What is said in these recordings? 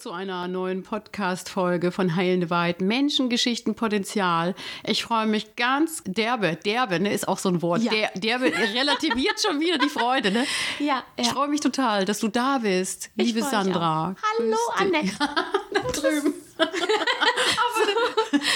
Zu einer neuen Podcast-Folge von Heilende Wahrheit. Menschengeschichten, Potenzial. Ich freue mich ganz derbe, derbe, ne, ist auch so ein Wort. Ja. Der, derbe relativiert schon wieder die Freude, ne? Ja, Ich ja. freue mich total, dass du da bist, Ich liebe Sandra. Hallo. Annette. da drüben. Aber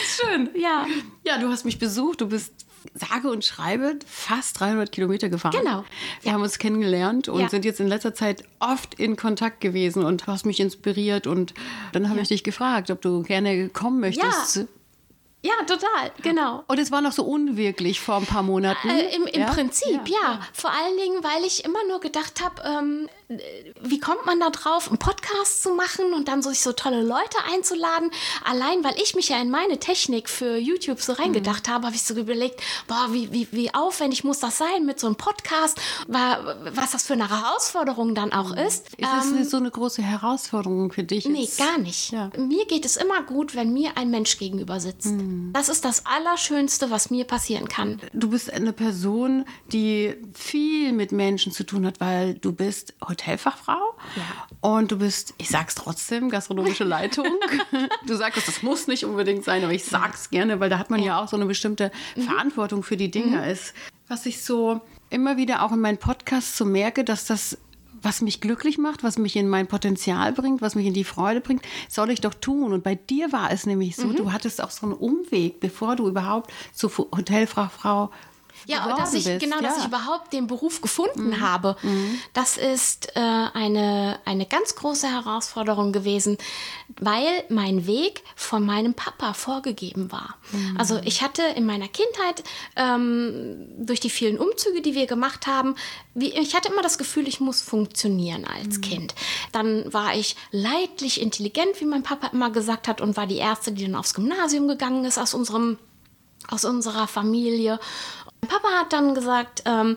schön. Ja, Ja, du hast mich besucht. Du bist sage und schreibe fast 300 Kilometer gefahren. Genau. Wir haben uns kennengelernt und Ja. sind jetzt in letzter Zeit oft in Kontakt gewesen und hast mich inspiriert. Und dann habe ich dich gefragt, ob du gerne kommen möchtest. ja, total, genau. Und es war noch so unwirklich vor ein paar Monaten. Äh, Im im Ja? Prinzip, ja. Vor allen Dingen, weil ich immer nur gedacht habe, ähm, äh, wie kommt man da drauf, einen Podcast zu machen und dann sich so tolle Leute einzuladen? Allein, weil ich mich ja in meine Technik für YouTube so reingedacht habe, habe ich so überlegt, boah, wie, wie, wie aufwendig muss das sein mit so einem Podcast? Wa- Was das für eine Herausforderung dann auch ist. Ist das Ähm, so eine große Herausforderung für dich? Nee, jetzt? gar nicht. Ja. Mir geht es immer gut, wenn mir ein Mensch gegenüber sitzt. Das ist das Allerschönste, was mir passieren kann. Du bist eine Person, die viel mit Menschen zu tun hat, weil du bist Hotelfachfrau und du bist, ich sag's trotzdem, gastronomische Leitung. du sagst, das muss nicht unbedingt sein, aber ich sag's gerne, weil da hat man ja, auch so eine bestimmte Verantwortung für die Dinge. Ist, was ich so immer wieder auch in meinen Podcasts so merke, dass das was mich glücklich macht, was mich in mein Potenzial bringt, was mich in die Freude bringt, soll ich doch tun. Und bei dir war es nämlich so, du hattest auch so einen Umweg, bevor du überhaupt zur Hotelfachfrau Ja, geworden dass ich, bist. genau, dass Ja. ich überhaupt den Beruf gefunden habe, das ist äh, eine, eine ganz große Herausforderung gewesen, weil mein Weg von meinem Papa vorgegeben war. Also ich hatte in meiner Kindheit ähm, durch die vielen Umzüge, die wir gemacht haben, wie, ich hatte immer das Gefühl, ich muss funktionieren als Kind. Dann war ich leidlich intelligent, wie mein Papa immer gesagt hat, und war die erste, die dann aufs Gymnasium gegangen ist aus unserem aus unserer Familie. Papa hat dann gesagt, ähm,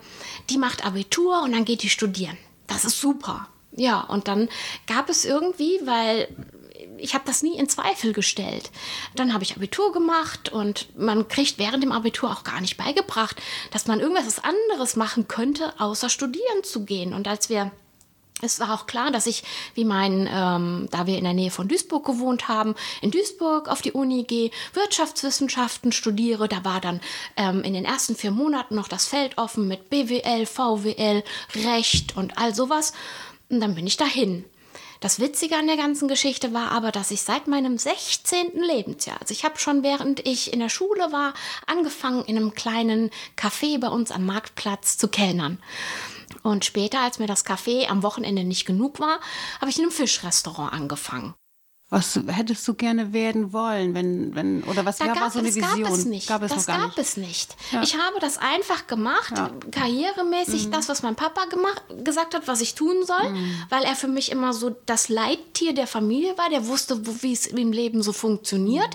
die macht Abitur und dann geht die studieren. Das ist super. Ja, und dann gab es irgendwie, weil ich habe das nie in Zweifel gestellt. Dann habe ich Abitur gemacht und man kriegt während dem Abitur auch gar nicht beigebracht, dass man irgendwas anderes machen könnte, außer studieren zu gehen. Und als wir es war auch klar, dass ich, wie mein, ähm, da wir in der Nähe von Duisburg gewohnt haben, in Duisburg auf die Uni gehe, Wirtschaftswissenschaften studiere. Da war dann ähm, in den ersten vier Monaten noch das Feld offen mit BWL, VWL, Recht und all sowas. Und dann bin ich dahin. Das Witzige an der ganzen Geschichte war aber, dass ich seit meinem 16. Lebensjahr, also ich habe schon während ich in der Schule war, angefangen in einem kleinen Café bei uns am Marktplatz zu kellnern. Und später, als mir das Café am Wochenende nicht genug war, habe ich in einem Fischrestaurant angefangen. Was hättest du gerne werden wollen, wenn, wenn, oder was Da war, war gab, so eine das Vision? gab es nicht. Gab es das gab nicht. es nicht. Ich habe das einfach gemacht, karrieremäßig, das, was mein Papa gemacht, gesagt hat, was ich tun soll, weil er für mich immer so das Leittier der Familie war. Der wusste, wie es im Leben so funktioniert.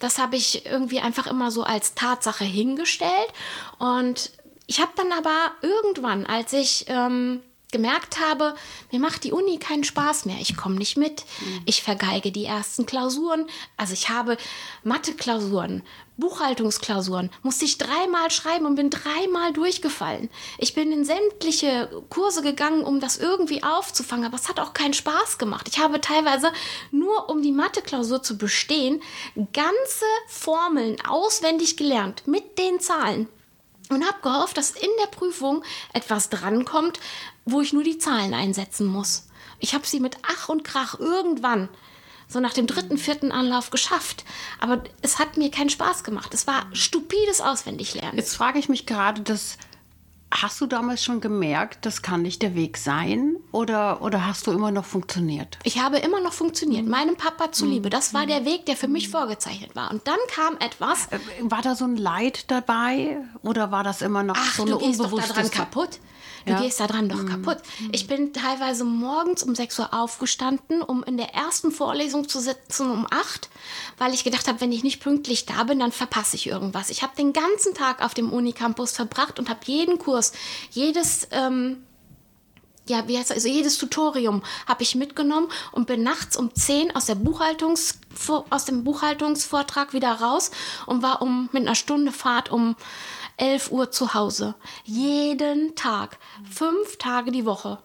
Das habe ich irgendwie einfach immer so als Tatsache hingestellt. Und ich habe dann aber irgendwann, als ich ähm, gemerkt habe, mir macht die Uni keinen Spaß mehr. Ich komme nicht mit. Ich vergeige die ersten Klausuren. Also ich habe Mathe-Klausuren, Buchhaltungsklausuren, musste ich dreimal schreiben und bin dreimal durchgefallen. Ich bin in sämtliche Kurse gegangen, um das irgendwie aufzufangen, aber es hat auch keinen Spaß gemacht. Ich habe teilweise nur, um die Mathe-Klausur zu bestehen, ganze Formeln auswendig gelernt mit den Zahlen und habe gehofft, dass in der Prüfung etwas drankommt, wo ich nur die Zahlen einsetzen muss. Ich habe sie mit Ach und Krach irgendwann so nach dem dritten, vierten Anlauf geschafft. Aber es hat mir keinen Spaß gemacht. Es war stupides Auswendiglernen. Jetzt frage ich mich gerade, dass Hast du damals schon gemerkt, das kann nicht der Weg sein? Oder, oder hast du immer noch funktioniert? Ich habe immer noch funktioniert, mhm. meinem Papa zuliebe. Das war der Weg, der für mich vorgezeichnet war. Und dann kam etwas. Äh, war da so ein Leid dabei? Oder war das immer noch Ach, so eine du gehst doch daran kaputt? Du ja. gehst daran doch mhm. kaputt. Ich bin teilweise morgens um 6 Uhr aufgestanden, um in der ersten Vorlesung zu sitzen um 8, weil ich gedacht habe, wenn ich nicht pünktlich da bin, dann verpasse ich irgendwas. Ich habe den ganzen Tag auf dem Unicampus verbracht und habe jeden Kurs, jedes ähm, ja, wie heißt das? Also jedes Tutorium habe ich mitgenommen und bin nachts um 10 aus, der Buchhaltungs, aus dem Buchhaltungsvortrag wieder raus und war um mit einer Stunde Fahrt um 11 Uhr zu Hause. Jeden Tag. Fünf Tage die Woche.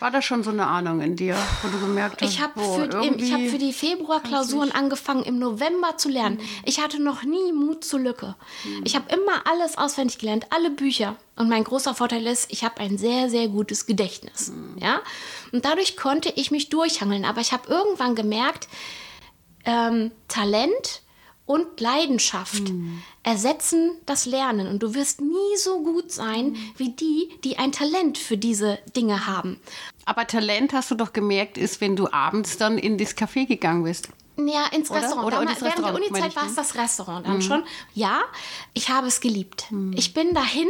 War da schon so eine Ahnung in dir, wo du gemerkt hast, ich habe für, hab für die Februarklausuren angefangen, im November zu lernen. Mhm. Ich hatte noch nie Mut zur Lücke. Mhm. Ich habe immer alles auswendig gelernt, alle Bücher. Und mein großer Vorteil ist, ich habe ein sehr, sehr gutes Gedächtnis. Mhm. Ja? Und dadurch konnte ich mich durchhangeln. Aber ich habe irgendwann gemerkt, ähm, Talent und Leidenschaft mhm. ersetzen das Lernen. Und du wirst nie so gut sein mhm. wie die, die ein Talent für diese Dinge haben. Aber Talent, hast du doch gemerkt, ist, wenn du abends dann in das Café gegangen bist. Ja, ins oder? Restaurant. Oder, oder während Restaurant, der Unizeit war es das Restaurant dann mhm. schon. Ja, ich habe es geliebt. Mhm. Ich bin dahin,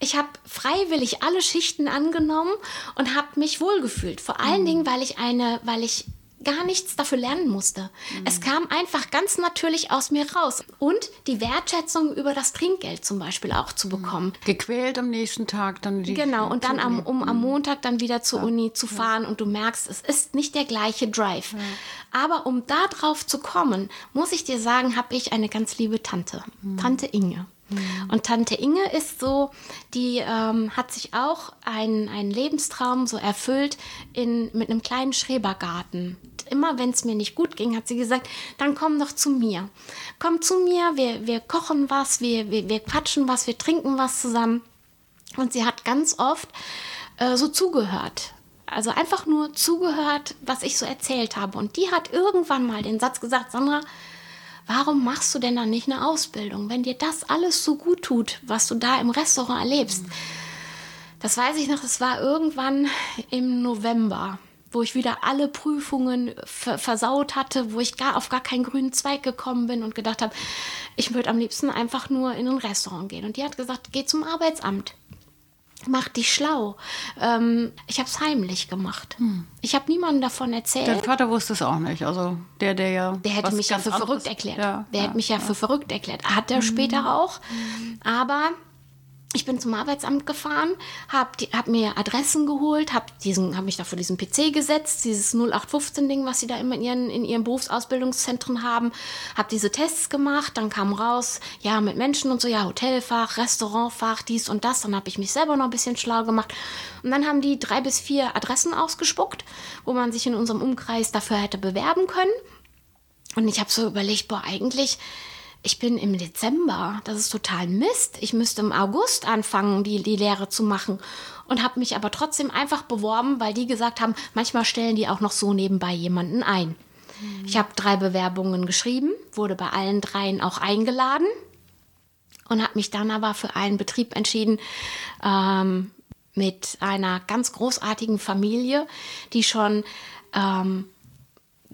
ich habe freiwillig alle Schichten angenommen und habe mich wohlgefühlt. Vor allen mhm. Dingen, weil ich eine, weil ich gar nichts dafür lernen musste. Mhm. Es kam einfach ganz natürlich aus mir raus. Und die Wertschätzung über das Trinkgeld zum Beispiel auch zu bekommen. Gequält am nächsten Tag dann die Genau, und dann am, um am mhm. Montag dann wieder zur ja. Uni zu fahren ja. und du merkst, es ist nicht der gleiche Drive. Ja. Aber um da drauf zu kommen, muss ich dir sagen, habe ich eine ganz liebe Tante, mhm. Tante Inge. Mhm. Und Tante Inge ist so, die ähm, hat sich auch einen, Lebenstraum so erfüllt in, mit einem kleinen Schrebergarten. Immer wenn es mir nicht gut ging, hat sie gesagt, dann komm doch zu mir. Komm zu mir, wir, wir kochen was, wir, wir, wir quatschen was, wir trinken was zusammen. Und sie hat ganz oft äh, so zugehört. Also einfach nur zugehört, was ich so erzählt habe. Und die hat irgendwann mal den Satz gesagt, Sandra, warum machst du denn dann nicht eine Ausbildung, wenn dir das alles so gut tut, was du da im Restaurant erlebst? Das weiß ich noch, das war irgendwann im November, wo ich wieder alle Prüfungen versaut hatte, wo ich gar auf gar keinen grünen Zweig gekommen bin und gedacht habe, ich würde am liebsten einfach nur in ein Restaurant gehen. Und die hat gesagt, geh zum Arbeitsamt mach dich schlau. Ähm, ich habe es heimlich gemacht. Hm. Ich habe niemandem davon erzählt. Der Vater wusste es auch nicht. Also der, der ja. Der hätte mich ja für verrückt erklärt. Ja, der ja, hätte mich ja, ja, für verrückt erklärt. Hat er mhm. später auch. Mhm. Aber ich bin zum Arbeitsamt gefahren, habe hab mir Adressen geholt, habe hab mich da vor diesen PC gesetzt, dieses 0815-Ding, was sie da immer in ihren, in ihren Berufsausbildungszentren haben, habe diese Tests gemacht, dann kam raus, ja, mit Menschen und so, ja, Hotelfach, Restaurantfach, dies und das, dann habe ich mich selber noch ein bisschen schlau gemacht. Und dann haben die drei bis vier Adressen ausgespuckt, wo man sich in unserem Umkreis dafür hätte bewerben können. Und ich habe so überlegt, boah, eigentlich ich bin im Dezember, das ist total Mist. Ich müsste im August anfangen, die, die Lehre zu machen. Und habe mich aber trotzdem einfach beworben, weil die gesagt haben, manchmal stellen die auch noch so nebenbei jemanden ein. Mhm. Ich habe drei Bewerbungen geschrieben, wurde bei allen dreien auch eingeladen und habe mich dann aber für einen Betrieb entschieden, ähm, mit einer ganz großartigen Familie, die schon ähm,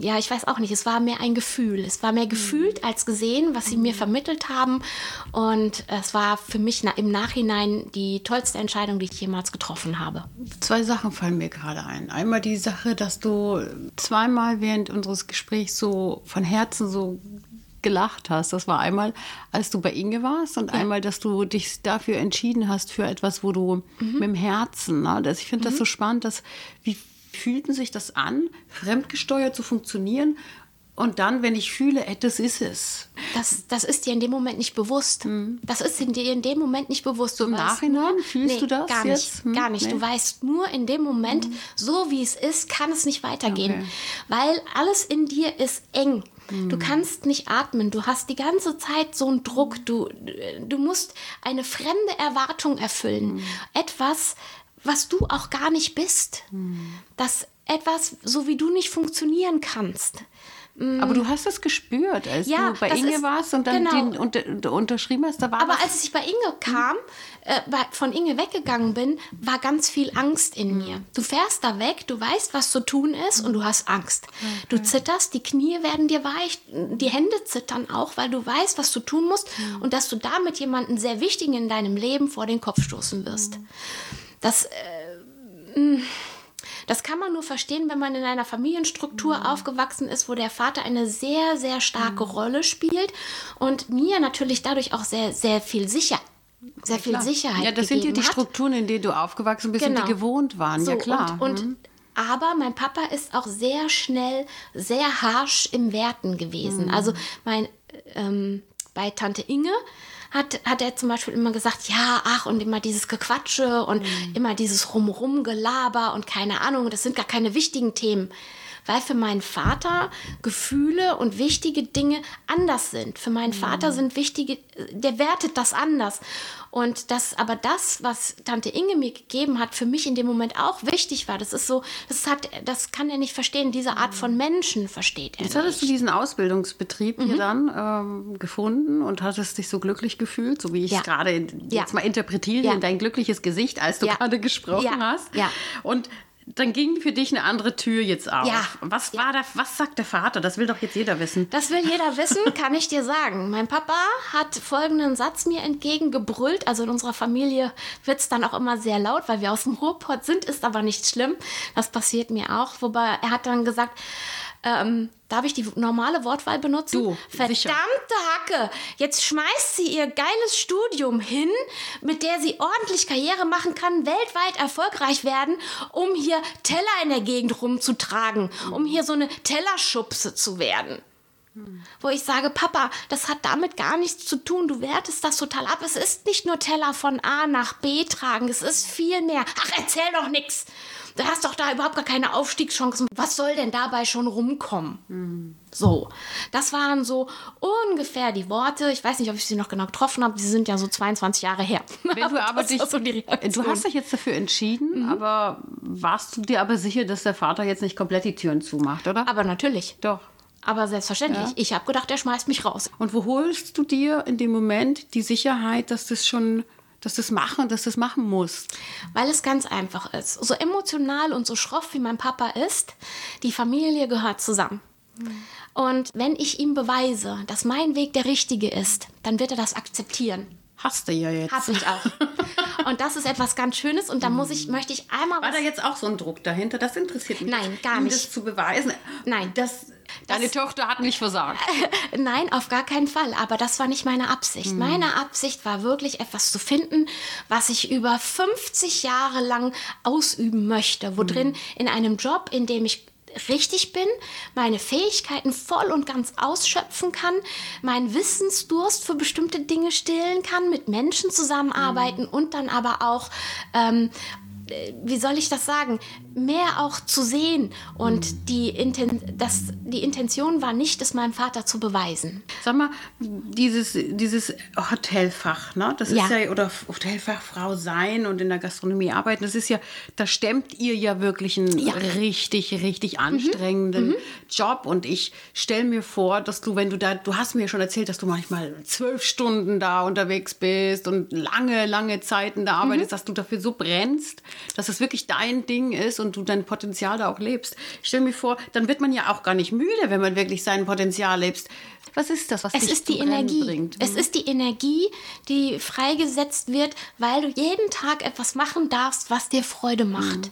ja, ich weiß auch nicht, es war mehr ein Gefühl. Es war mehr mhm. gefühlt als gesehen, was sie mir vermittelt haben. Und es war für mich im Nachhinein die tollste Entscheidung, die ich jemals getroffen habe. Zwei Sachen fallen mir gerade ein. Einmal die Sache, dass du zweimal während unseres Gesprächs so von Herzen so gelacht hast. Das war einmal, als du bei Inge warst und ja. einmal, dass du dich dafür entschieden hast für etwas, wo du mhm. mit dem Herzen, ne? das, ich finde mhm. das so spannend, dass wie fühlten sich das an, fremdgesteuert zu funktionieren. Und dann, wenn ich fühle, ey, das ist es. Das, das ist dir in dem Moment nicht bewusst. Hm. Das ist dir in dem Moment nicht bewusst. Du Im Nachhinein nur, fühlst nee, du das? Gar nicht. Hm? Gar nicht. Nee. Du weißt nur in dem Moment, hm. so wie es ist, kann es nicht weitergehen. Okay. Weil alles in dir ist eng. Du hm. kannst nicht atmen. Du hast die ganze Zeit so einen Druck. Du, du musst eine fremde Erwartung erfüllen. Hm. Etwas, was du auch gar nicht bist. Hm. Dass etwas, so wie du nicht funktionieren kannst. Aber du hast es gespürt, als Ja, du bei das Inge ist- warst und dann genau. den unter, unterschrieben hast, da war Aber was. als ich bei Inge kam, äh, von Inge weggegangen bin, war ganz viel Angst in mir. Du fährst da weg, du weißt, was zu tun ist und du hast Angst. Du zitterst, die Knie werden dir weich, die Hände zittern auch, weil du weißt, was du tun musst und dass du damit jemanden sehr wichtigen in deinem Leben vor den Kopf stoßen wirst. Das äh, mh, das kann man nur verstehen, wenn man in einer Familienstruktur aufgewachsen ist, wo der Vater eine sehr, sehr starke Rolle spielt und mir natürlich dadurch auch sehr, sehr viel sicher, sehr viel Klar. Sicherheit Ja, das sind ja die hat. Strukturen, in denen du aufgewachsen bist und Genau. die gewohnt waren. So, ja, klar. Und, und aber mein Papa ist auch sehr schnell, sehr harsch im Werten gewesen. Mhm. Also mein ähm, bei Tante Inge hat, hat er zum Beispiel immer gesagt, ja, ach, und immer dieses Gequatsche und Mhm. immer dieses Rumrum-Gelaber und keine Ahnung, das sind gar keine wichtigen Themen. Weil für meinen Vater Gefühle und wichtige Dinge anders sind. Für meinen Mhm. Vater sind wichtige, der wertet das anders. Und das, aber das, was Tante Inge mir gegeben hat, für mich in dem Moment auch wichtig war. Das ist so, das hat, das kann er nicht verstehen. Diese Art von Menschen versteht er Jetzt hattest du nicht. diesen Ausbildungsbetrieb Mhm. hier dann ähm, gefunden und hattest dich so glücklich gefühlt, so wie ich Ja. es gerade jetzt Ja. mal interpretiere Ja. in dein glückliches Gesicht, als du gerade gesprochen Ja. hast. Ja. Und dann ging für dich eine andere Tür jetzt auf. Ja. Was war da, was sagt der Vater? Das will doch jetzt jeder wissen. Das will jeder wissen, kann ich dir sagen. Mein Papa hat folgenden Satz mir entgegengebrüllt. Also in unserer Familie wird es dann auch immer sehr laut, weil wir aus dem Ruhrpott sind, ist aber nicht schlimm. Das passiert mir auch. Wobei er hat dann gesagt, ähm, darf ich die normale Wortwahl benutzen? Du, Verdammte sicher. Hacke, jetzt schmeißt sie ihr geiles Studium hin, mit der sie ordentlich Karriere machen kann, weltweit erfolgreich werden, um hier Teller in der Gegend rumzutragen, um hier so eine Tellerschubse zu werden. Wo ich sage, Papa, das hat damit gar nichts zu tun. Du wertest das total ab. Es ist nicht nur Teller von A nach B tragen, es ist viel mehr. Ach, erzähl doch nix. Du hast doch da überhaupt gar keine Aufstiegschancen. Was soll denn dabei schon rumkommen? So, das waren so ungefähr die Worte. Ich weiß nicht, ob ich sie noch genau getroffen habe. Sie sind ja so 22 Jahre her. Wenn du aber dich, so du hast dich jetzt dafür entschieden, Mhm. aber warst du dir aber sicher, dass der Vater jetzt nicht komplett die Türen zumacht, oder? Aber natürlich. Doch. Aber selbstverständlich. Ja. Ich habe gedacht, er schmeißt mich raus. Und wo holst du dir in dem Moment die Sicherheit, dass das schon, dass das machen, dass das machen musst? Weil es ganz einfach ist. So emotional und so schroff wie mein Papa ist, die Familie gehört zusammen. Und wenn ich ihm beweise, dass mein Weg der richtige ist, dann wird er das akzeptieren. Hast du ja jetzt. Hab ich auch. Und das ist etwas ganz Schönes und da muss ich, möchte ich einmal War da jetzt auch so ein Druck dahinter? Das interessiert mich. Nein, gar nicht. Das zu beweisen. Nein. Das, deine Tochter hat nicht versagt. Nein, auf gar keinen Fall. Aber das war nicht meine Absicht. Meine Absicht war wirklich etwas zu finden, was ich über 50 Jahre lang ausüben möchte. Wo drin in einem Job, in dem ich richtig bin, meine Fähigkeiten voll und ganz ausschöpfen kann, meinen Wissensdurst für bestimmte Dinge stillen kann, mit Menschen zusammenarbeiten und dann aber auch ähm, wie soll ich das sagen, mehr auch zu sehen. Und die, Inten das, die Intention war nicht, es meinem Vater zu beweisen. Sag mal, dieses, dieses Hotelfach, ne? Das Ja. ist ja, oder Hotelfachfrau sein und in der Gastronomie arbeiten, das ist ja, da stemmt ihr ja wirklich einen Ja. Mhm. richtig, richtig anstrengenden Job. Und ich stelle mir vor, dass du, wenn du da, du hast mir schon erzählt, dass du manchmal zwölf Stunden da unterwegs bist und lange, lange Zeiten da Mhm. arbeitest, dass du dafür so brennst, dass es wirklich dein Ding ist und du dein Potenzial da auch lebst. Ich stelle mir vor, dann wird man ja auch gar nicht müde, wenn man wirklich sein Potenzial lebt. Was ist das, was Es dich ist die Energie. bringt? Es ist die Energie, die freigesetzt wird, weil du jeden Tag etwas machen darfst, was dir Freude macht.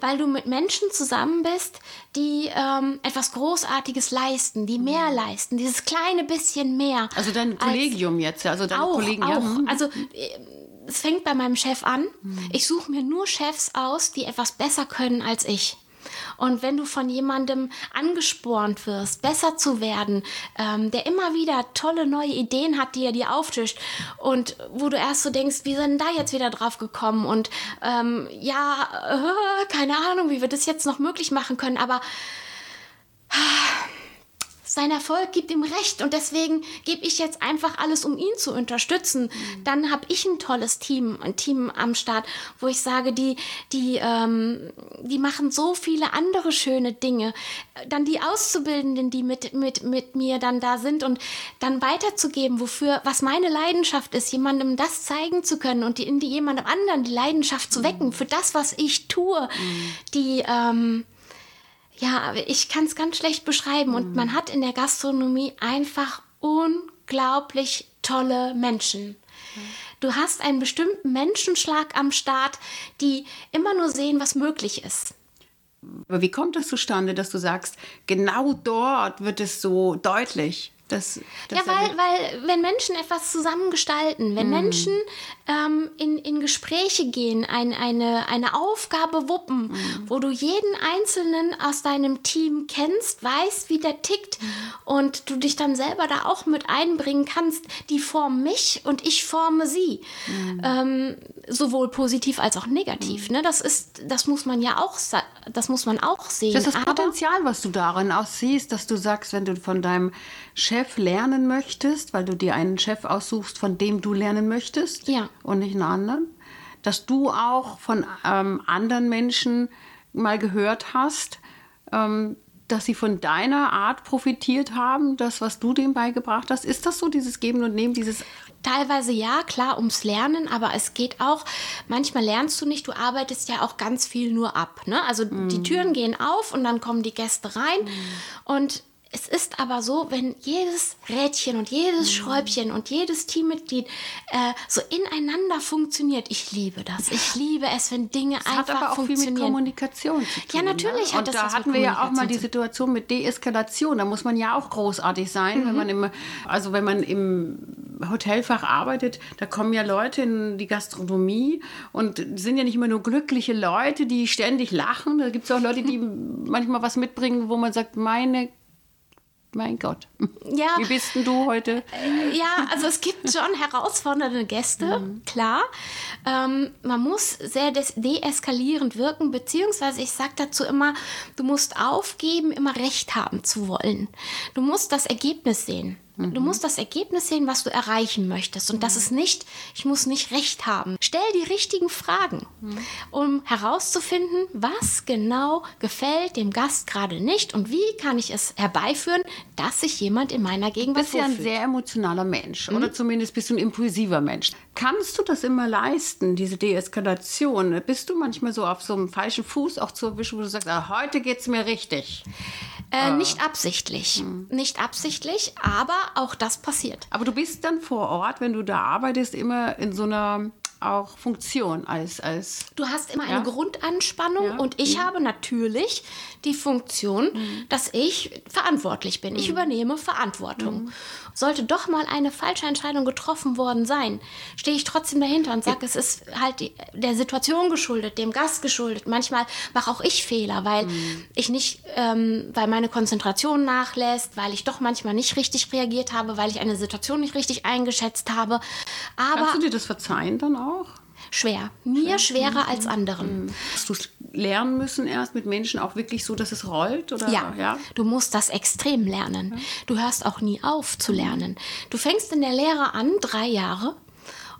Weil du mit Menschen zusammen bist, die ähm, etwas Großartiges leisten, die mehr leisten, dieses kleine bisschen mehr. Also dein Kollegium jetzt, also deine auch, Kollegen. auch. Ja. Also äh, es fängt bei meinem Chef an. Ich suche mir nur Chefs aus, die etwas besser können als ich. Und wenn du von jemandem angespornt wirst, besser zu werden, ähm, der immer wieder tolle neue Ideen hat, die er dir auftischt und wo du erst so denkst, wie sind da jetzt wieder drauf gekommen und ähm, ja, äh, keine Ahnung, wie wir das jetzt noch möglich machen können, aber sein Erfolg gibt ihm recht und deswegen gebe ich jetzt einfach alles, um ihn zu unterstützen. Mhm. Dann habe ich ein tolles Team, ein Team am Start, wo ich sage, die, die, ähm, die machen so viele andere schöne Dinge. Dann die Auszubildenden, die mit, mit, mit mir dann da sind und dann weiterzugeben, wofür, was meine Leidenschaft ist, jemandem das zeigen zu können und die, in die jemandem anderen die Leidenschaft zu wecken für das, was ich tue, mhm. die, ähm, ja, ich kann es ganz schlecht beschreiben. Und man hat in der Gastronomie einfach unglaublich tolle Menschen. Du hast einen bestimmten Menschenschlag am Start, die immer nur sehen, was möglich ist. Aber wie kommt das zustande, dass du sagst, genau dort wird es so deutlich? Das, das ja, weil, weil wenn Menschen etwas zusammengestalten, wenn mm. Menschen ähm, in, in Gespräche gehen, ein, eine, eine Aufgabe wuppen, mm. wo du jeden Einzelnen aus deinem Team kennst, weißt, wie der tickt mm. und du dich dann selber da auch mit einbringen kannst, die formen mich und ich forme sie. Mhm. Ähm, sowohl positiv als auch negativ. Mhm. Ne? Das ist, das muss man ja auch, das muss man auch sehen. Das ist das Potenzial, was du darin auch siehst, dass du sagst, wenn du von deinem Chef lernen möchtest, weil du dir einen Chef aussuchst, von dem du lernen möchtest ja. und nicht einen anderen, dass du auch von ähm, anderen Menschen mal gehört hast, ähm, dass sie von deiner Art profitiert haben, das, was du dem beigebracht hast. Ist das so, dieses Geben und Nehmen, dieses Teilweise ja, klar, ums Lernen, aber es geht auch, manchmal lernst du nicht, du arbeitest ja auch ganz viel nur ab. Ne? Also mm. die Türen gehen auf und dann kommen die Gäste rein mm. und es ist aber so, wenn jedes Rädchen und jedes mhm. Schräubchen und jedes Teammitglied äh, so ineinander funktioniert. Ich liebe das. Ich liebe es, wenn Dinge das einfach hat aber auch funktionieren. Viel mit Kommunikation zu tun. Ja, natürlich ne? hat und das da hatten wir ja auch mal die Situation mit Deeskalation. Da muss man ja auch großartig sein, mhm. wenn man im, also wenn man im Hotelfach arbeitet, da kommen ja Leute in die Gastronomie und sind ja nicht immer nur glückliche Leute, die ständig lachen. Da gibt es auch Leute, die manchmal was mitbringen, wo man sagt, meine mein Gott. Ja. Wie bist denn du heute? Äh, ja, also es gibt schon herausfordernde Gäste, mhm. klar. Ähm, man muss sehr deeskalierend wirken, beziehungsweise ich sage dazu immer, du musst aufgeben, immer recht haben zu wollen. Du musst das Ergebnis sehen. Mhm. Du musst das Ergebnis sehen, was du erreichen möchtest. Und das mhm. ist nicht, ich muss nicht recht haben. Stell die richtigen Fragen, mhm. um herauszufinden, was genau gefällt dem Gast gerade nicht und wie kann ich es herbeiführen, dass sich jemand in meiner Gegenwart Du bist ja ein sehr emotionaler Mensch mhm. oder zumindest bist du ein impulsiver Mensch. Kannst du das immer leisten, diese Deeskalation? Bist du manchmal so auf so einem falschen Fuß auch zu erwischen, wo du sagst, ah, heute geht es mir richtig? Äh, nicht absichtlich. Hm. Nicht absichtlich, aber auch das passiert. Aber du bist dann vor Ort, wenn du da arbeitest, immer in so einer auch Funktion als als du hast immer ja? eine Grundanspannung ja? und ich mhm. habe natürlich die Funktion, mhm. dass ich verantwortlich bin. Mhm. Ich übernehme Verantwortung. Mhm. Sollte doch mal eine falsche Entscheidung getroffen worden sein, stehe ich trotzdem dahinter und sage, es ist halt die, der Situation geschuldet, dem Gast geschuldet. Manchmal mache auch ich Fehler, weil mhm. ich nicht, ähm, weil meine Konzentration nachlässt, weil ich doch manchmal nicht richtig reagiert habe, weil ich eine Situation nicht richtig eingeschätzt habe. Aber Kannst du dir das verzeihen dann auch? schwer. Mir Schwer. schwerer als anderen. Mhm. Hast du lernen müssen erst mit Menschen auch wirklich so, dass es rollt? Oder? Ja, ja? du musst das extrem lernen. Du hörst auch nie auf zu lernen. Du fängst in der Lehre an, drei Jahre,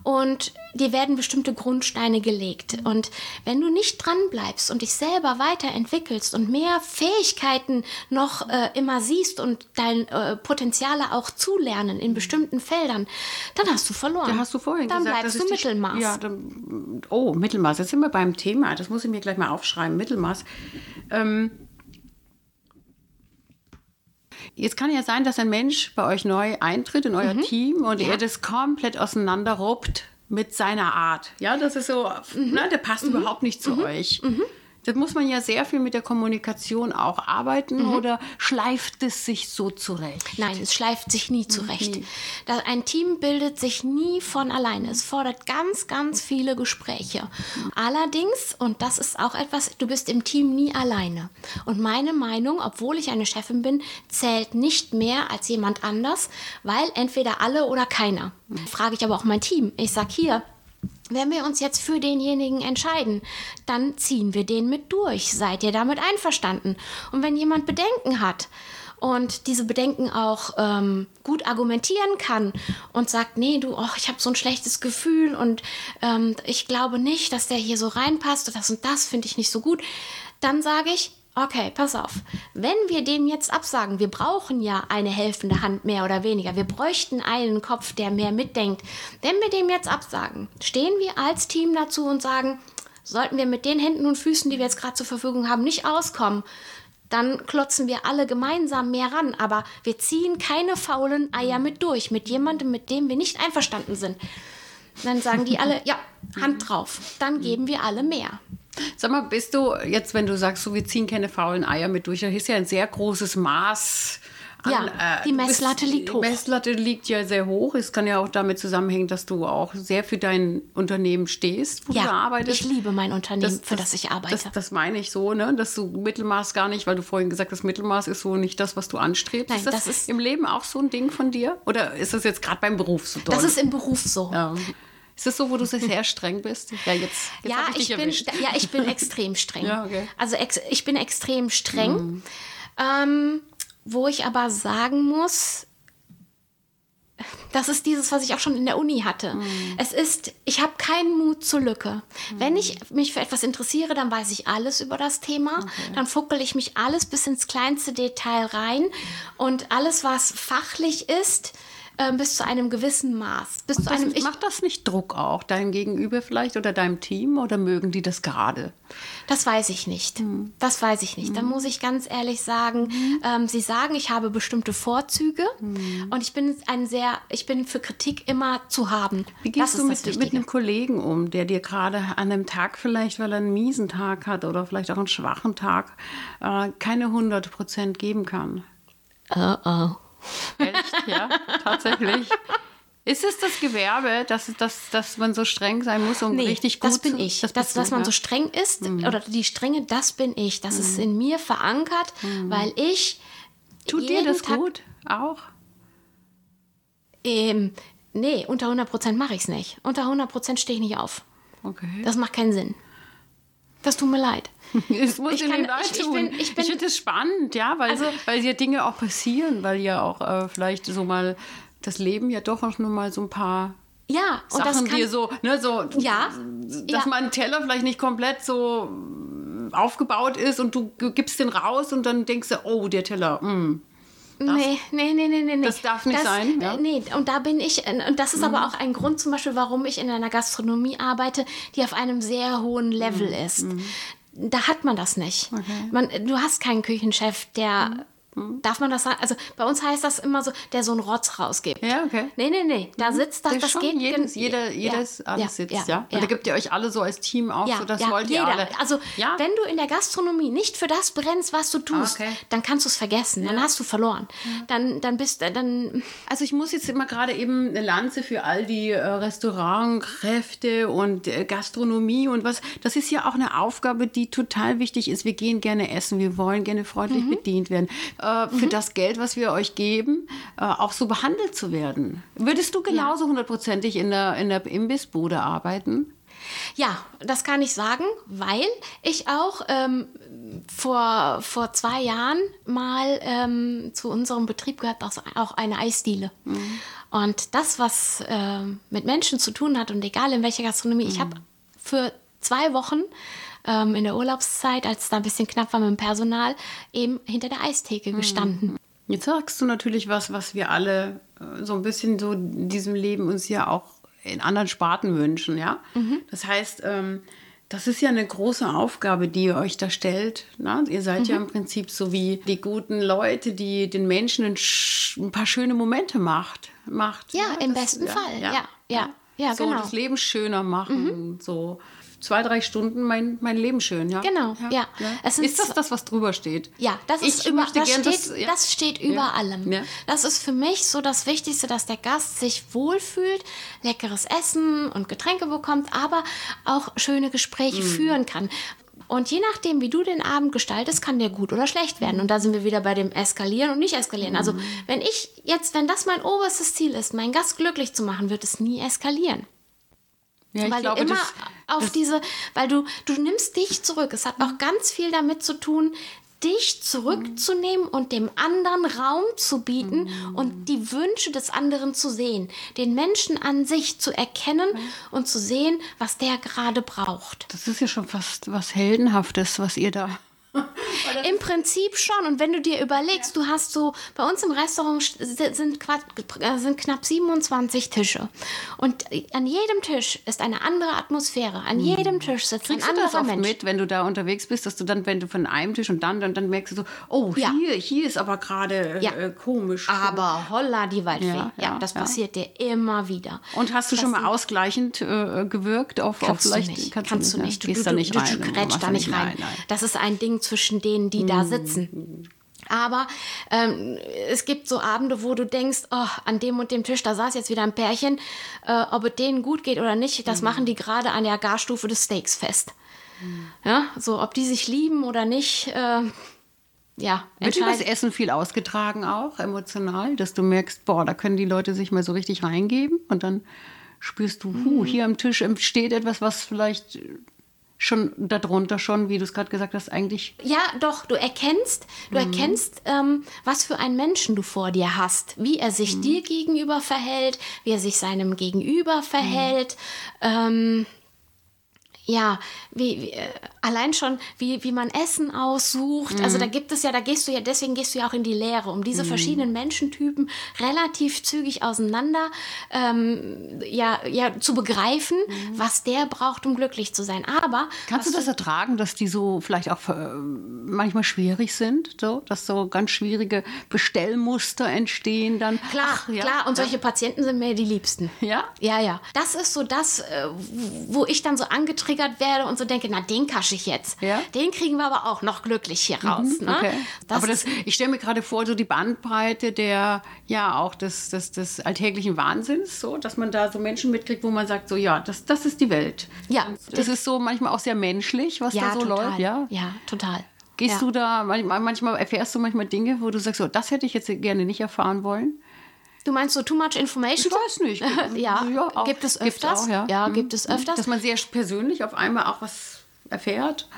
und dir werden bestimmte Grundsteine gelegt. Und wenn du nicht dran bleibst und dich selber weiterentwickelst und mehr Fähigkeiten noch äh, immer siehst und dein äh, Potenziale auch zulernen in bestimmten Feldern, dann hast du verloren. Da hast du vorhin dann gesagt, bleibst du Mittelmaß. Ja, dann, oh, Mittelmaß. Jetzt sind wir beim Thema. Das muss ich mir gleich mal aufschreiben. Mittelmaß. Ähm, Jetzt kann ja sein, dass ein Mensch bei euch neu eintritt in euer mhm. Team und ja. er das komplett auseinanderruppt mit seiner Art. Ja, das ist so, mhm. ne, der passt mhm. überhaupt nicht zu mhm. euch. Mhm. Da muss man ja sehr viel mit der Kommunikation auch arbeiten mhm. oder schleift es sich so zurecht? Nein, es schleift sich nie zurecht. Mhm. Ein Team bildet sich nie von alleine. Es fordert ganz, ganz viele Gespräche. Allerdings, und das ist auch etwas, du bist im Team nie alleine. Und meine Meinung, obwohl ich eine Chefin bin, zählt nicht mehr als jemand anders, weil entweder alle oder keiner. Frage ich aber auch mein Team. Ich sage hier, wenn wir uns jetzt für denjenigen entscheiden, dann ziehen wir den mit durch. Seid ihr damit einverstanden? Und wenn jemand Bedenken hat und diese Bedenken auch ähm, gut argumentieren kann und sagt, nee, du, oh, ich habe so ein schlechtes Gefühl und ähm, ich glaube nicht, dass der hier so reinpasst und das und das finde ich nicht so gut, dann sage ich, okay, pass auf, wenn wir dem jetzt absagen, wir brauchen ja eine helfende Hand mehr oder weniger, wir bräuchten einen Kopf, der mehr mitdenkt, wenn wir dem jetzt absagen, stehen wir als Team dazu und sagen, sollten wir mit den Händen und Füßen, die wir jetzt gerade zur Verfügung haben, nicht auskommen, dann klotzen wir alle gemeinsam mehr ran, aber wir ziehen keine faulen Eier mit durch, mit jemandem, mit dem wir nicht einverstanden sind. Dann sagen die alle, ja, Hand drauf, dann geben wir alle mehr. Sag mal, bist du jetzt, wenn du sagst, so wir ziehen keine faulen Eier mit durch, da ist ja ein sehr großes Maß. An, ja, äh, die Messlatte bist, liegt hoch. Die Messlatte liegt ja sehr hoch. Es kann ja auch damit zusammenhängen, dass du auch sehr für dein Unternehmen stehst, wo ja, du arbeitest. Ich liebe mein Unternehmen, das, für das ich arbeite. Das, das, meine ich so, ne? dass du Mittelmaß gar nicht, weil du vorhin gesagt hast, Mittelmaß ist so nicht das, was du anstrebst. Nein, ist das, das ist im Leben auch so ein Ding von dir? Oder ist das jetzt gerade beim Beruf so doll? Das ist im Beruf so. Ja. Ist das so, wo du sehr streng bist? Ja, jetzt, jetzt ja, ich, ich bin, ja, ich bin extrem streng. Ja, okay. Also ex, ich bin extrem streng. Mhm. Ähm, wo ich aber sagen muss, das ist dieses, was ich auch schon in der Uni hatte. Mhm. Es ist, ich habe keinen Mut zur Lücke. Mhm. Wenn ich mich für etwas interessiere, dann weiß ich alles über das Thema. Okay. Dann fuckel ich mich alles bis ins kleinste Detail rein. Und alles, was fachlich ist, äh, bis zu einem gewissen Maß. Bis Und zu einem, ich, macht das nicht Druck auch, deinem Gegenüber vielleicht oder deinem Team oder mögen die das gerade? Das weiß ich nicht. Hm. Das weiß ich nicht. Hm. Da muss ich ganz ehrlich sagen, hm. ähm, sie sagen, ich habe bestimmte Vorzüge hm. und ich bin ein sehr, ich bin für Kritik immer zu haben. Wie gehst du mit, mit einem Kollegen um, der dir gerade an einem Tag vielleicht, weil er einen miesen Tag hat oder vielleicht auch einen schwachen Tag, äh, keine 100 Prozent geben kann? Oh oh. Echt, ja, tatsächlich. Ist es das Gewerbe, dass, dass, dass man so streng sein muss, um nee, richtig gut das bin ich. Das, das dass man so streng ist mhm. oder die Strenge, das bin ich. Das mhm. ist in mir verankert, mhm. weil ich. Tut dir das Tag, gut auch? Ähm, nee, unter 100 Prozent mache ich es nicht. Unter 100 Prozent stehe ich nicht auf. Okay. Das macht keinen Sinn. Das tut mir leid. Es muss ich kann, leid ich, ich, bin, ich, bin, ich finde es spannend, ja, weil, also, weil ja Dinge auch passieren, weil ja auch äh, vielleicht so mal das Leben ja doch auch nur mal so ein paar ja, und Sachen, das kann, die so, ne, so, ja, dass ja. man einen Teller vielleicht nicht komplett so aufgebaut ist und du gibst den raus und dann denkst du, oh, der Teller, mh. Hm, nee, nee, nee, nee, nee. Das darf nicht das, sein. Ja? Nee, und da bin ich, und das ist mhm. aber auch ein Grund zum Beispiel, warum ich in einer Gastronomie arbeite, die auf einem sehr hohen Level mhm. ist. Mhm da hat man das nicht. Okay. Man, du hast keinen Küchenchef, der mhm. Darf man das sagen? Also bei uns heißt das immer so, der so einen Rotz rausgibt. Ja, okay. Nee, nee, nee. Da mhm. sitzt das, das, das geht. Jedes, jeder, jedes, ja, alles ja, sitzt, ja. ja. Da gibt ihr euch alle so als Team auf, ja, so das ja, wollt jeder. ihr alle. Also wenn du in der Gastronomie nicht für das brennst, was du tust, okay. dann kannst du es vergessen. Dann hast du verloren. Dann, dann bist dann. Also ich muss jetzt immer gerade eben eine Lanze für all die äh, Restaurantkräfte und äh, Gastronomie und was. Das ist ja auch eine Aufgabe, die total wichtig ist. Wir gehen gerne essen, wir wollen gerne freundlich mhm. bedient werden. Äh, für mhm. das Geld was wir euch geben, äh, auch so behandelt zu werden. Würdest du genauso hundertprozentig in der, in der Imbissbude arbeiten? Ja, das kann ich sagen, weil ich auch ähm, vor, vor zwei Jahren mal ähm, zu unserem Betrieb gehört auch eine Eisdiele. Mhm. Und das, was äh, mit Menschen zu tun hat und egal in welcher Gastronomie, mhm. ich habe für zwei Wochen ähm, in der Urlaubszeit, als es da ein bisschen knapp war mit dem Personal, eben hinter der Eistheke mhm. gestanden. Jetzt sagst du natürlich was, was wir alle äh, so ein bisschen so in diesem Leben uns ja auch in anderen Sparten wünschen, ja. Mhm. Das heißt, ähm, das ist ja eine große Aufgabe, die ihr euch da stellt. Ne? Ihr seid mhm. ja im Prinzip so wie die guten Leute, die den Menschen ein, ein paar schöne Momente macht. macht ja, ne? im das, besten ja, Fall. Ja, ja, ja, ja so genau. das Leben schöner machen. Mhm. So zwei, drei Stunden mein, mein Leben schön, ja? Genau, ja. ja. ist das das, was drüber steht? Ja, das, ist über, das, steht, das, ja. das steht über ja. allem. Das ist für mich so das Wichtigste, dass der Gast sich wohlfühlt, leckeres Essen und Getränke bekommt, aber auch schöne Gespräche mhm. führen kann. Und je nachdem, wie du den Abend gestaltest, kann der gut oder schlecht werden. Und da sind wir wieder bei dem Eskalieren und nicht eskalieren. Also, mhm. wenn ich jetzt, wenn das mein oberstes Ziel ist, meinen Gast glücklich zu machen, wird es nie eskalieren. Ja, weil glaube, du immer das, auf das diese, weil du, du nimmst dich zurück. Es hat auch ganz viel damit zu tun, dich zurückzunehmen und dem anderen Raum zu bieten und die Wünsche des anderen zu sehen, den Menschen an sich zu erkennen und zu sehen, was der gerade braucht. Das ist ja schon fast was Heldenhaftes, was ihr da Im Prinzip schon. Und wenn du dir überlegst, du hast so, bei uns im Restaurant sind, äh, sind knapp 27 Tische. Und an jedem Tisch ist eine andere Atmosphäre. An hm. jedem Tisch sitzt Kriegst ein anderer du das oft Mensch. mit, wenn du da unterwegs bist, dass du dann, wenn du von einem Tisch und dann, dann, dann merkst du so, oh, ja. hier, hier ist aber gerade ja. äh, komisch. Aber holla die Waldfee. Ja, ja das passiert dir immer wieder. Und hast du das schon mal ausgleichend äh, gewirkt auf, kannst auf vielleicht? Du nicht. Kannst, kannst du nicht. Du, gehst du, da nicht du, rein. Du, du da nicht rein. Nein, nein. Das ist ein Ding zwischen denen, die mm. da sitzen. Aber ähm, es gibt so Abende, wo du denkst, oh, an dem und dem Tisch, da saß jetzt wieder ein Pärchen, äh, ob es denen gut geht oder nicht, das mhm. machen die gerade an der Garstufe des Steaks fest. Mhm. Ja, so ob die sich lieben oder nicht, äh, ja. Wird über das Essen viel ausgetragen auch, emotional, dass du merkst, boah, da können die Leute sich mal so richtig reingeben und dann spürst du, hu, mhm. hier am Tisch entsteht etwas, was vielleicht schon darunter schon, wie du es gerade gesagt hast, eigentlich. Ja, doch, du erkennst, du mhm. erkennst, ähm, was für einen Menschen du vor dir hast, wie er sich mhm. dir gegenüber verhält, wie er sich seinem Gegenüber verhält. Mhm. Ähm, ja, wie, wie äh, allein schon, wie, wie man Essen aussucht. Mhm. Also da gibt es ja, da gehst du ja, deswegen gehst du ja auch in die Lehre, um diese mhm. verschiedenen Menschentypen relativ zügig auseinander ähm, ja, ja, zu begreifen, mhm. was der braucht, um glücklich zu sein. Aber kannst du das ertragen, dass die so vielleicht auch äh, manchmal schwierig sind, so, dass so ganz schwierige Bestellmuster entstehen dann? Klar, Ach, ja, klar. Und solche Patienten sind mir die Liebsten. Ja, ja, ja. Das ist so das, äh, wo ich dann so angetriggert getriggert werde und so denke, na, den kasche ich jetzt. Ja? Den kriegen wir aber auch noch glücklich hier mhm, raus. Mhm, ne? okay. das aber das, ich stelle mir gerade vor, so die Bandbreite der, ja, auch des, des, des alltäglichen Wahnsinns, so, dass man da so Menschen mitkriegt, wo man sagt, so, ja, das, das ist die Welt. Ja. Das ist so manchmal auch sehr menschlich, was ja, da so total. läuft. Ja, ja total. Gehst ja. du da, manchmal erfährst du manchmal Dinge, wo du sagst, so, das hätte ich jetzt gerne nicht erfahren wollen? Du meinst so too much information? Ich weiß nicht. ja, ja gibt es öfters. Auch, ja. ja, gibt es mhm. öfters. Dass man sehr persönlich auf einmal auch was erfährt.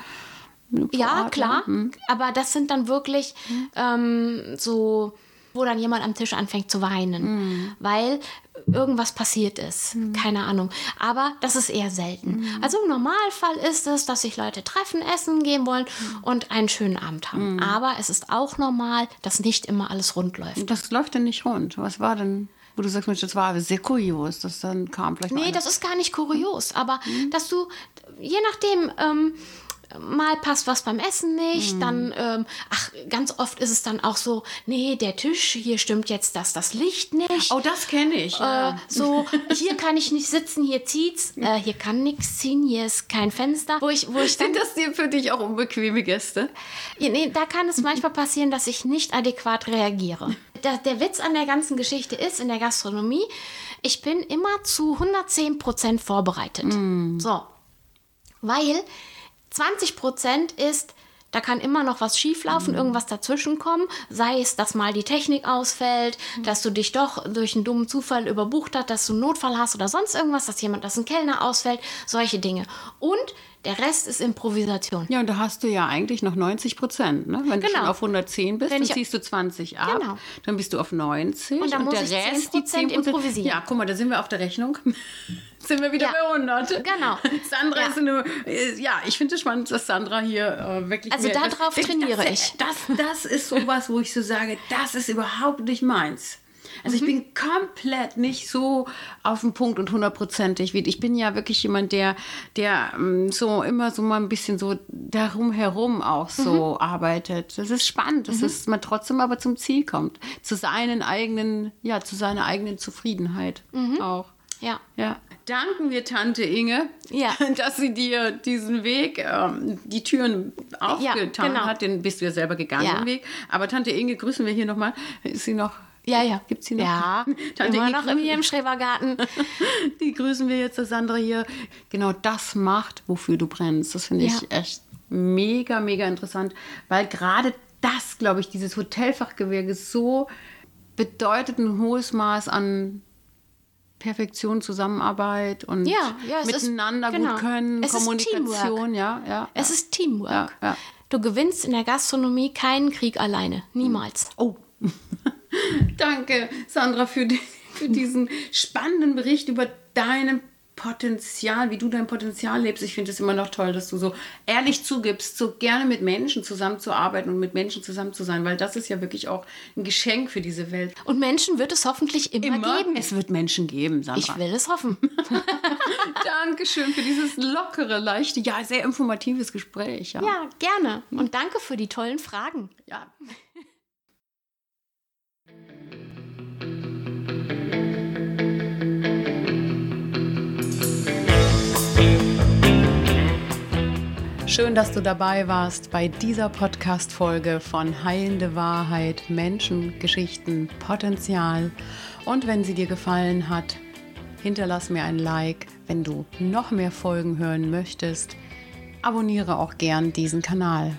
Ja, klar. Mhm. Aber das sind dann wirklich mhm. ähm, so, wo dann jemand am Tisch anfängt zu weinen, mhm. weil irgendwas passiert ist. Mhm. Keine Ahnung. Aber das ist eher selten. Mhm. Also im Normalfall ist es, dass sich Leute treffen, essen gehen wollen mhm. und einen schönen Abend haben. Aber es ist auch normal, dass nicht immer alles rund läuft. Das läuft denn nicht rund. Was war denn wo du sagst, Mensch, das war sehr kurios, dass dann kam vielleicht. Nee, das ist gar nicht kurios, aber mhm. dass du, je nachdem, ähm, mal passt was beim Essen nicht, mm. dann, ähm, ach, ganz oft ist es dann auch so, nee, der Tisch, hier stimmt jetzt das, das Licht nicht. Oh, das kenne ich. Ja. Äh, so, hier kann ich nicht sitzen, hier zieht's, äh, hier kann nichts ziehen, hier ist kein Fenster. Wo ich, wo ich Sind das dir für dich auch unbequeme Gäste? Ja, nee, da kann es manchmal passieren, dass ich nicht adäquat reagiere. Der, der Witz an der ganzen Geschichte ist, in der Gastronomie, ich bin immer zu 110 Prozent vorbereitet. Mm. So. Weil 20 Prozent ist, da kann immer noch was schieflaufen, mhm. irgendwas dazwischen kommen. Sei es, dass mal die Technik ausfällt, mhm. dass du dich doch durch einen dummen Zufall überbucht hast, dass du einen Notfall hast oder sonst irgendwas, dass jemand, dass ein Kellner ausfällt, solche Dinge. Und der Rest ist Improvisation. Ja, und da hast du ja eigentlich noch 90 Prozent. Ne? Wenn genau. du schon auf 110 bist, Wenn dann ziehst du 20 ab. Genau. Dann bist du auf 90. Und dann und muss der Rest, 10 die 10 improvisieren. Ja, guck mal, da sind wir auf der Rechnung. sind wir wieder ja. bei 100. Genau. Sandra ja. ist eine, ja, ich finde es spannend, dass Sandra hier äh, wirklich. Also darauf trainiere das, ich. Das, das ist sowas, wo ich so sage, das ist überhaupt nicht meins. Also mhm. ich bin komplett nicht so auf den Punkt und hundertprozentig. Ich bin ja wirklich jemand, der, der ähm, so immer so mal ein bisschen so darum herum auch so mhm. arbeitet. Das ist spannend, dass mhm. man trotzdem aber zum Ziel kommt. Zu seinen eigenen, ja, zu seiner eigenen Zufriedenheit mhm. auch. Ja. Ja. Danken wir Tante Inge, ja. dass sie dir diesen Weg, ähm, die Türen aufgetan ja, genau. hat. Den bist du ja selber gegangen, ja. den Weg. Aber Tante Inge grüßen wir hier nochmal. Ist sie noch ja, ja. Gibt sie noch? Ja, Tante immer noch hier im Schrebergarten. Die grüßen wir jetzt, dass Sandra hier genau das macht, wofür du brennst. Das finde ich ja. echt mega, mega interessant, weil gerade das, glaube ich, dieses Hotelfachgewerbe so bedeutet ein hohes Maß an Perfektion, Zusammenarbeit und ja, ja, miteinander ist, genau. gut können, es Kommunikation, ja, ja, Es ist Teamwork. Ja, Du gewinnst in der Gastronomie keinen Krieg alleine. Niemals. Oh. Danke, Sandra, für, die, für diesen spannenden Bericht über deinen Potenzial, wie du dein Potenzial lebst. Ich finde es immer noch toll, dass du so ehrlich zugibst, so gerne mit Menschen zusammenzuarbeiten und mit Menschen zusammen zu sein, weil das ist ja wirklich auch ein Geschenk für diese Welt. Und Menschen wird es hoffentlich immer, immer? geben. Es wird Menschen geben, Sandra. Ich will es hoffen. Dankeschön für dieses lockere, leichte, ja, sehr informatives Gespräch. Ja, ja gerne. Und danke für die tollen Fragen. Ja. Schön, dass du dabei warst bei dieser Podcast-Folge von Heilende Wahrheit, Menschen, Geschichten, Potenzial. Und wenn sie dir gefallen hat, hinterlass mir ein Like. Wenn du noch mehr Folgen hören möchtest, abonniere auch gern diesen Kanal.